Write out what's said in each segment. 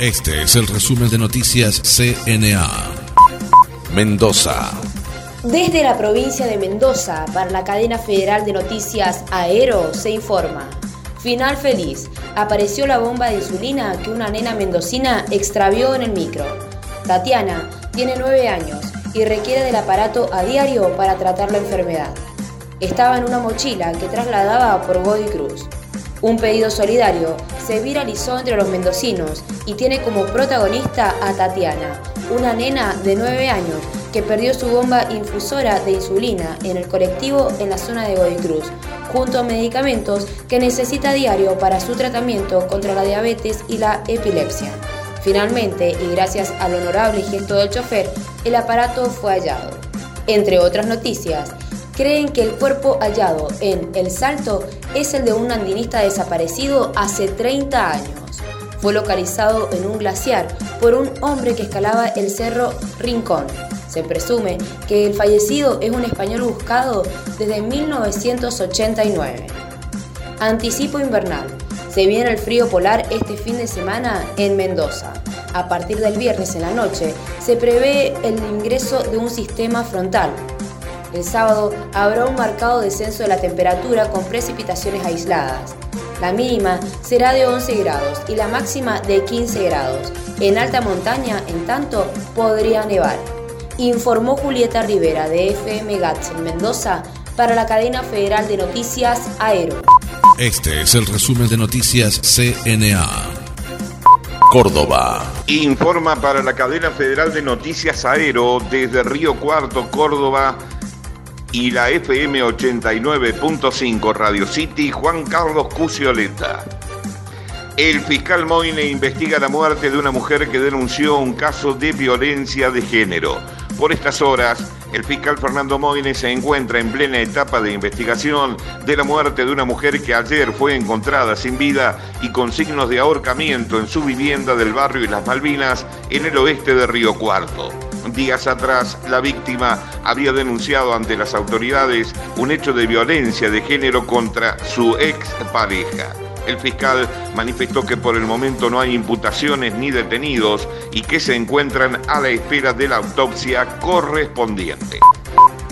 Este es el resumen de noticias CNA. Mendoza. Desde la provincia de Mendoza, para la cadena federal de noticias Aero, se informa. Final feliz. Apareció la bomba de insulina que una nena mendocina extravió en el micro. Tatiana tiene nueve años y requiere del aparato a diario para tratar la enfermedad. Estaba en una mochila que trasladaba por Godoy Cruz. Un pedido solidario se viralizó entre los mendocinos y tiene como protagonista a Tatiana, una nena de 9 años que perdió su bomba infusora de insulina en el colectivo en la zona de Godoy Cruz, junto a medicamentos que necesita diario para su tratamiento contra la diabetes y la epilepsia. Finalmente, y gracias al honorable gesto del chofer, el aparato fue hallado. Entre otras noticias, creen que el cuerpo hallado en El Salto es el de un andinista desaparecido hace 30 años. Fue localizado en un glaciar por un hombre que escalaba el cerro Rincón. Se presume que el fallecido es un español buscado desde 1989. Anticipo invernal. Se viene el frío polar este fin de semana en Mendoza. A partir del viernes en la noche se prevé el ingreso de un sistema frontal el sábado habrá un marcado descenso de la temperatura con precipitaciones aisladas. La mínima será de 11 grados y la máxima de 15 grados. En alta montaña, en tanto, podría nevar. Informó Julieta Rivera de FM GATS en Mendoza para la cadena federal de noticias Aero. Este es el resumen de noticias CNA. Córdoba. Informa para la cadena federal de noticias Aero desde Río Cuarto, Córdoba y la FM 89.5 Radio City Juan Carlos Cucioleta. El fiscal Moine investiga la muerte de una mujer que denunció un caso de violencia de género. Por estas horas, el fiscal Fernando Moine se encuentra en plena etapa de investigación de la muerte de una mujer que ayer fue encontrada sin vida y con signos de ahorcamiento en su vivienda del barrio y Las Malvinas en el oeste de Río Cuarto. Días atrás, la víctima había denunciado ante las autoridades un hecho de violencia de género contra su ex pareja. El fiscal manifestó que por el momento no hay imputaciones ni detenidos y que se encuentran a la espera de la autopsia correspondiente.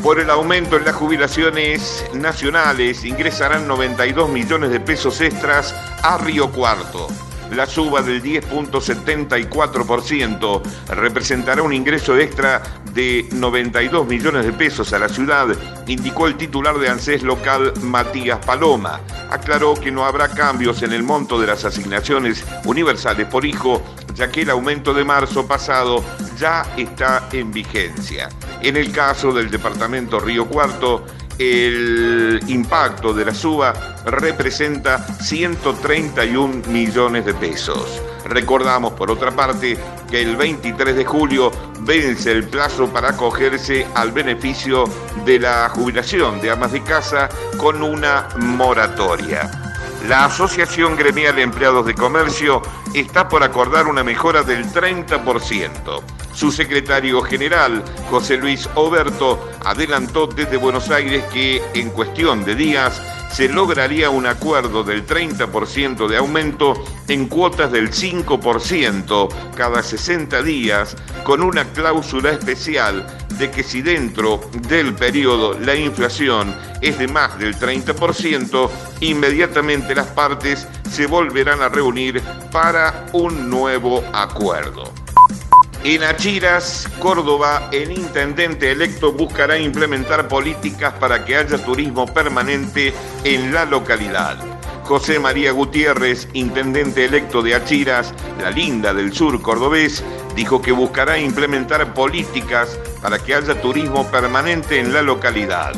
Por el aumento en las jubilaciones nacionales ingresarán 92 millones de pesos extras a Río Cuarto. La suba del 10.74% representará un ingreso extra de 92 millones de pesos a la ciudad, indicó el titular de ANSES local Matías Paloma. Aclaró que no habrá cambios en el monto de las asignaciones universales por hijo, ya que el aumento de marzo pasado ya está en vigencia. En el caso del departamento Río Cuarto, el impacto de la suba representa 131 millones de pesos. Recordamos, por otra parte, que el 23 de julio vence el plazo para acogerse al beneficio de la jubilación de amas de casa con una moratoria. La Asociación Gremial de Empleados de Comercio está por acordar una mejora del 30%. Su secretario general, José Luis Oberto, adelantó desde Buenos Aires que en cuestión de días se lograría un acuerdo del 30% de aumento en cuotas del 5% cada 60 días, con una cláusula especial de que si dentro del periodo la inflación es de más del 30%, inmediatamente las partes se volverán a reunir para un nuevo acuerdo. En Achiras, Córdoba, el intendente electo buscará implementar políticas para que haya turismo permanente en la localidad. José María Gutiérrez, intendente electo de Achiras, la linda del sur cordobés, dijo que buscará implementar políticas para que haya turismo permanente en la localidad.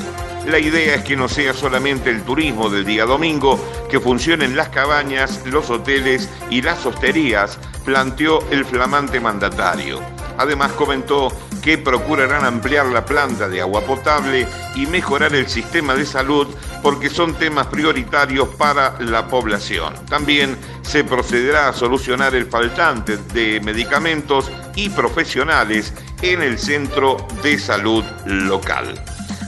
La idea es que no sea solamente el turismo del día domingo, que funcionen las cabañas, los hoteles y las hosterías, planteó el flamante mandatario. Además comentó que procurarán ampliar la planta de agua potable y mejorar el sistema de salud porque son temas prioritarios para la población. También se procederá a solucionar el faltante de medicamentos y profesionales en el centro de salud local.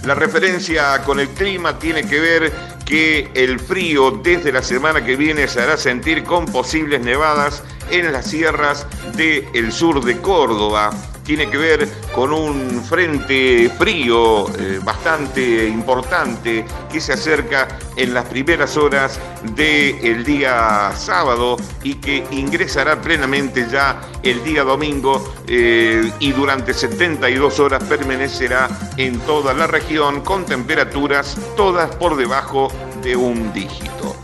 La referencia con el clima tiene que ver que el frío desde la semana que viene se hará sentir con posibles nevadas en las sierras del sur de Córdoba tiene que ver con un frente frío eh, bastante importante que se acerca en las primeras horas del día sábado y que ingresará plenamente ya el día domingo eh, y durante 72 horas permanecerá en toda la región con temperaturas todas por debajo de un dígito.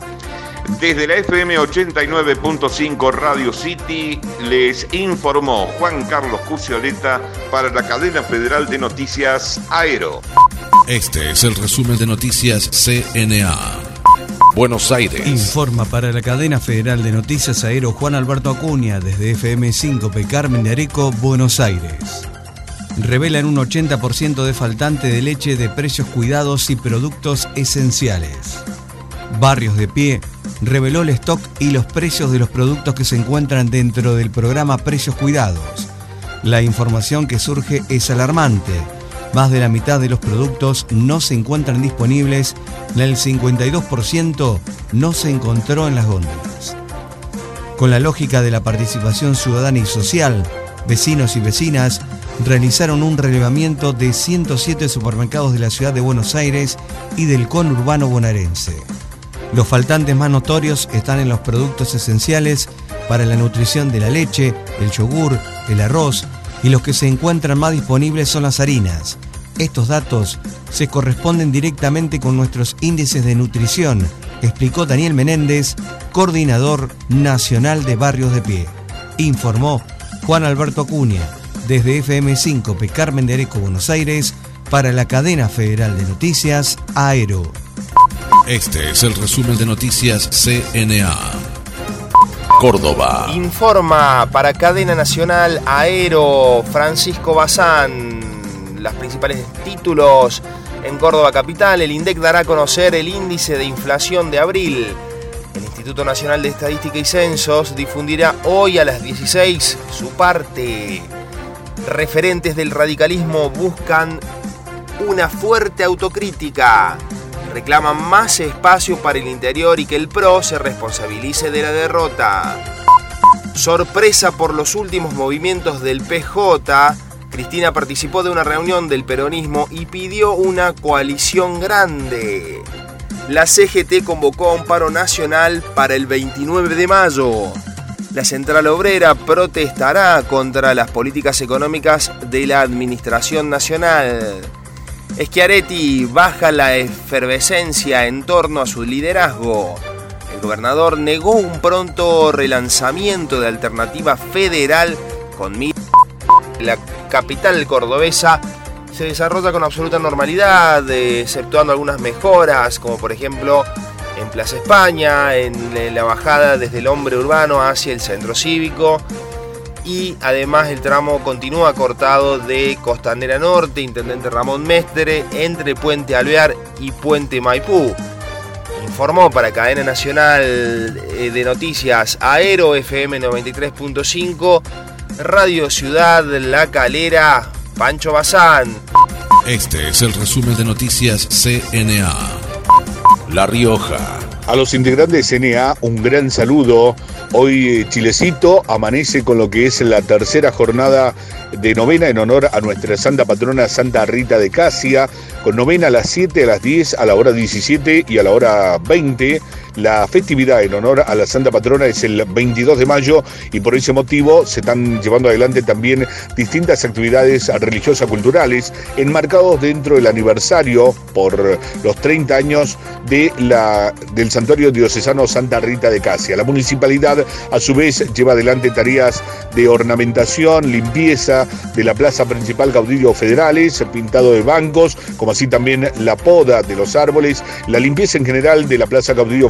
Desde la FM 89.5 Radio City les informó Juan Carlos Cucioleta para la cadena federal de noticias Aero. Este es el resumen de noticias CNA. Buenos Aires. Informa para la cadena federal de noticias Aero Juan Alberto Acuña desde FM5P Carmen de Areco, Buenos Aires. Revelan un 80% de faltante de leche de precios cuidados y productos esenciales. Barrios de Pie reveló el stock y los precios de los productos que se encuentran dentro del programa Precios Cuidados. La información que surge es alarmante. Más de la mitad de los productos no se encuentran disponibles, el 52% no se encontró en las góndolas. Con la lógica de la participación ciudadana y social, vecinos y vecinas realizaron un relevamiento de 107 supermercados de la ciudad de Buenos Aires y del conurbano bonaerense. Los faltantes más notorios están en los productos esenciales para la nutrición de la leche, el yogur, el arroz y los que se encuentran más disponibles son las harinas. Estos datos se corresponden directamente con nuestros índices de nutrición, explicó Daniel Menéndez, coordinador nacional de Barrios de Pie. Informó Juan Alberto Acuña, desde FM5 P. Carmen de Buenos Aires, para la cadena federal de noticias Aero. Este es el resumen de noticias CNA. Córdoba. Informa para cadena nacional Aero Francisco Bazán. Los principales títulos en Córdoba Capital. El INDEC dará a conocer el índice de inflación de abril. El Instituto Nacional de Estadística y Censos difundirá hoy a las 16 su parte. Referentes del radicalismo buscan una fuerte autocrítica reclaman más espacio para el interior y que el PRO se responsabilice de la derrota. Sorpresa por los últimos movimientos del PJ, Cristina participó de una reunión del peronismo y pidió una coalición grande. La CGT convocó a un paro nacional para el 29 de mayo. La Central Obrera protestará contra las políticas económicas de la Administración Nacional. Schiaretti baja la efervescencia en torno a su liderazgo. El gobernador negó un pronto relanzamiento de alternativa federal con la capital cordobesa se desarrolla con absoluta normalidad, exceptuando algunas mejoras, como por ejemplo en Plaza España, en la bajada desde el hombre urbano hacia el centro cívico, y además el tramo continúa cortado de Costanera Norte, Intendente Ramón Mestre, entre Puente Alvear y Puente Maipú. Informó para Cadena Nacional eh, de Noticias Aero FM 93.5, Radio Ciudad La Calera, Pancho Bazán. Este es el resumen de noticias CNA. La Rioja. A los integrantes de CNA, un gran saludo. Hoy eh, Chilecito amanece con lo que es la tercera jornada de novena en honor a nuestra santa patrona Santa Rita de Casia, con novena a las 7, a las 10, a la hora 17 y a la hora 20 la festividad en honor a la Santa Patrona es el 22 de mayo y por ese motivo se están llevando adelante también distintas actividades religiosas culturales enmarcados dentro del aniversario por los 30 años de la, del Santuario Diocesano Santa Rita de Casia. La municipalidad a su vez lleva adelante tareas de ornamentación, limpieza de la plaza principal Caudillo Federales, pintado de bancos, como así también la poda de los árboles, la limpieza en general de la plaza Caudillo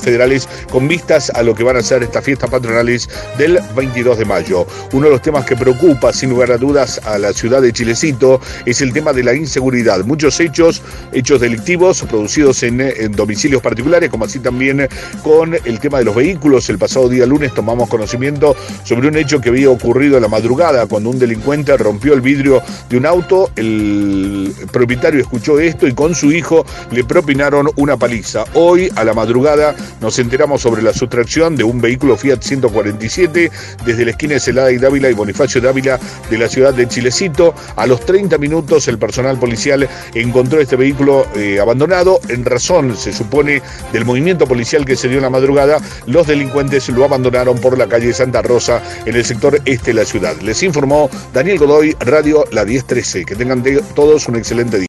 Con vistas a lo que van a ser estas fiestas patronales del 22 de mayo. Uno de los temas que preocupa sin lugar a dudas a la ciudad de Chilecito es el tema de la inseguridad. Muchos hechos, hechos delictivos producidos en, en domicilios particulares, como así también con el tema de los vehículos. El pasado día lunes tomamos conocimiento sobre un hecho que había ocurrido en la madrugada cuando un delincuente rompió el vidrio de un auto. El propietario escuchó esto y con su hijo le propinaron una paliza. Hoy a la madrugada nos enteramos sobre la sustracción de un vehículo Fiat 147 desde la esquina de Celada y Dávila y Bonifacio Dávila de la ciudad de Chilecito. A los 30 minutos el personal policial encontró este vehículo eh, abandonado en razón, se supone, del movimiento policial que se dio en la madrugada. Los delincuentes lo abandonaron por la calle Santa Rosa en el sector este de la ciudad. Les informó Daniel Godoy, Radio La 1013. Que tengan todos un excelente día.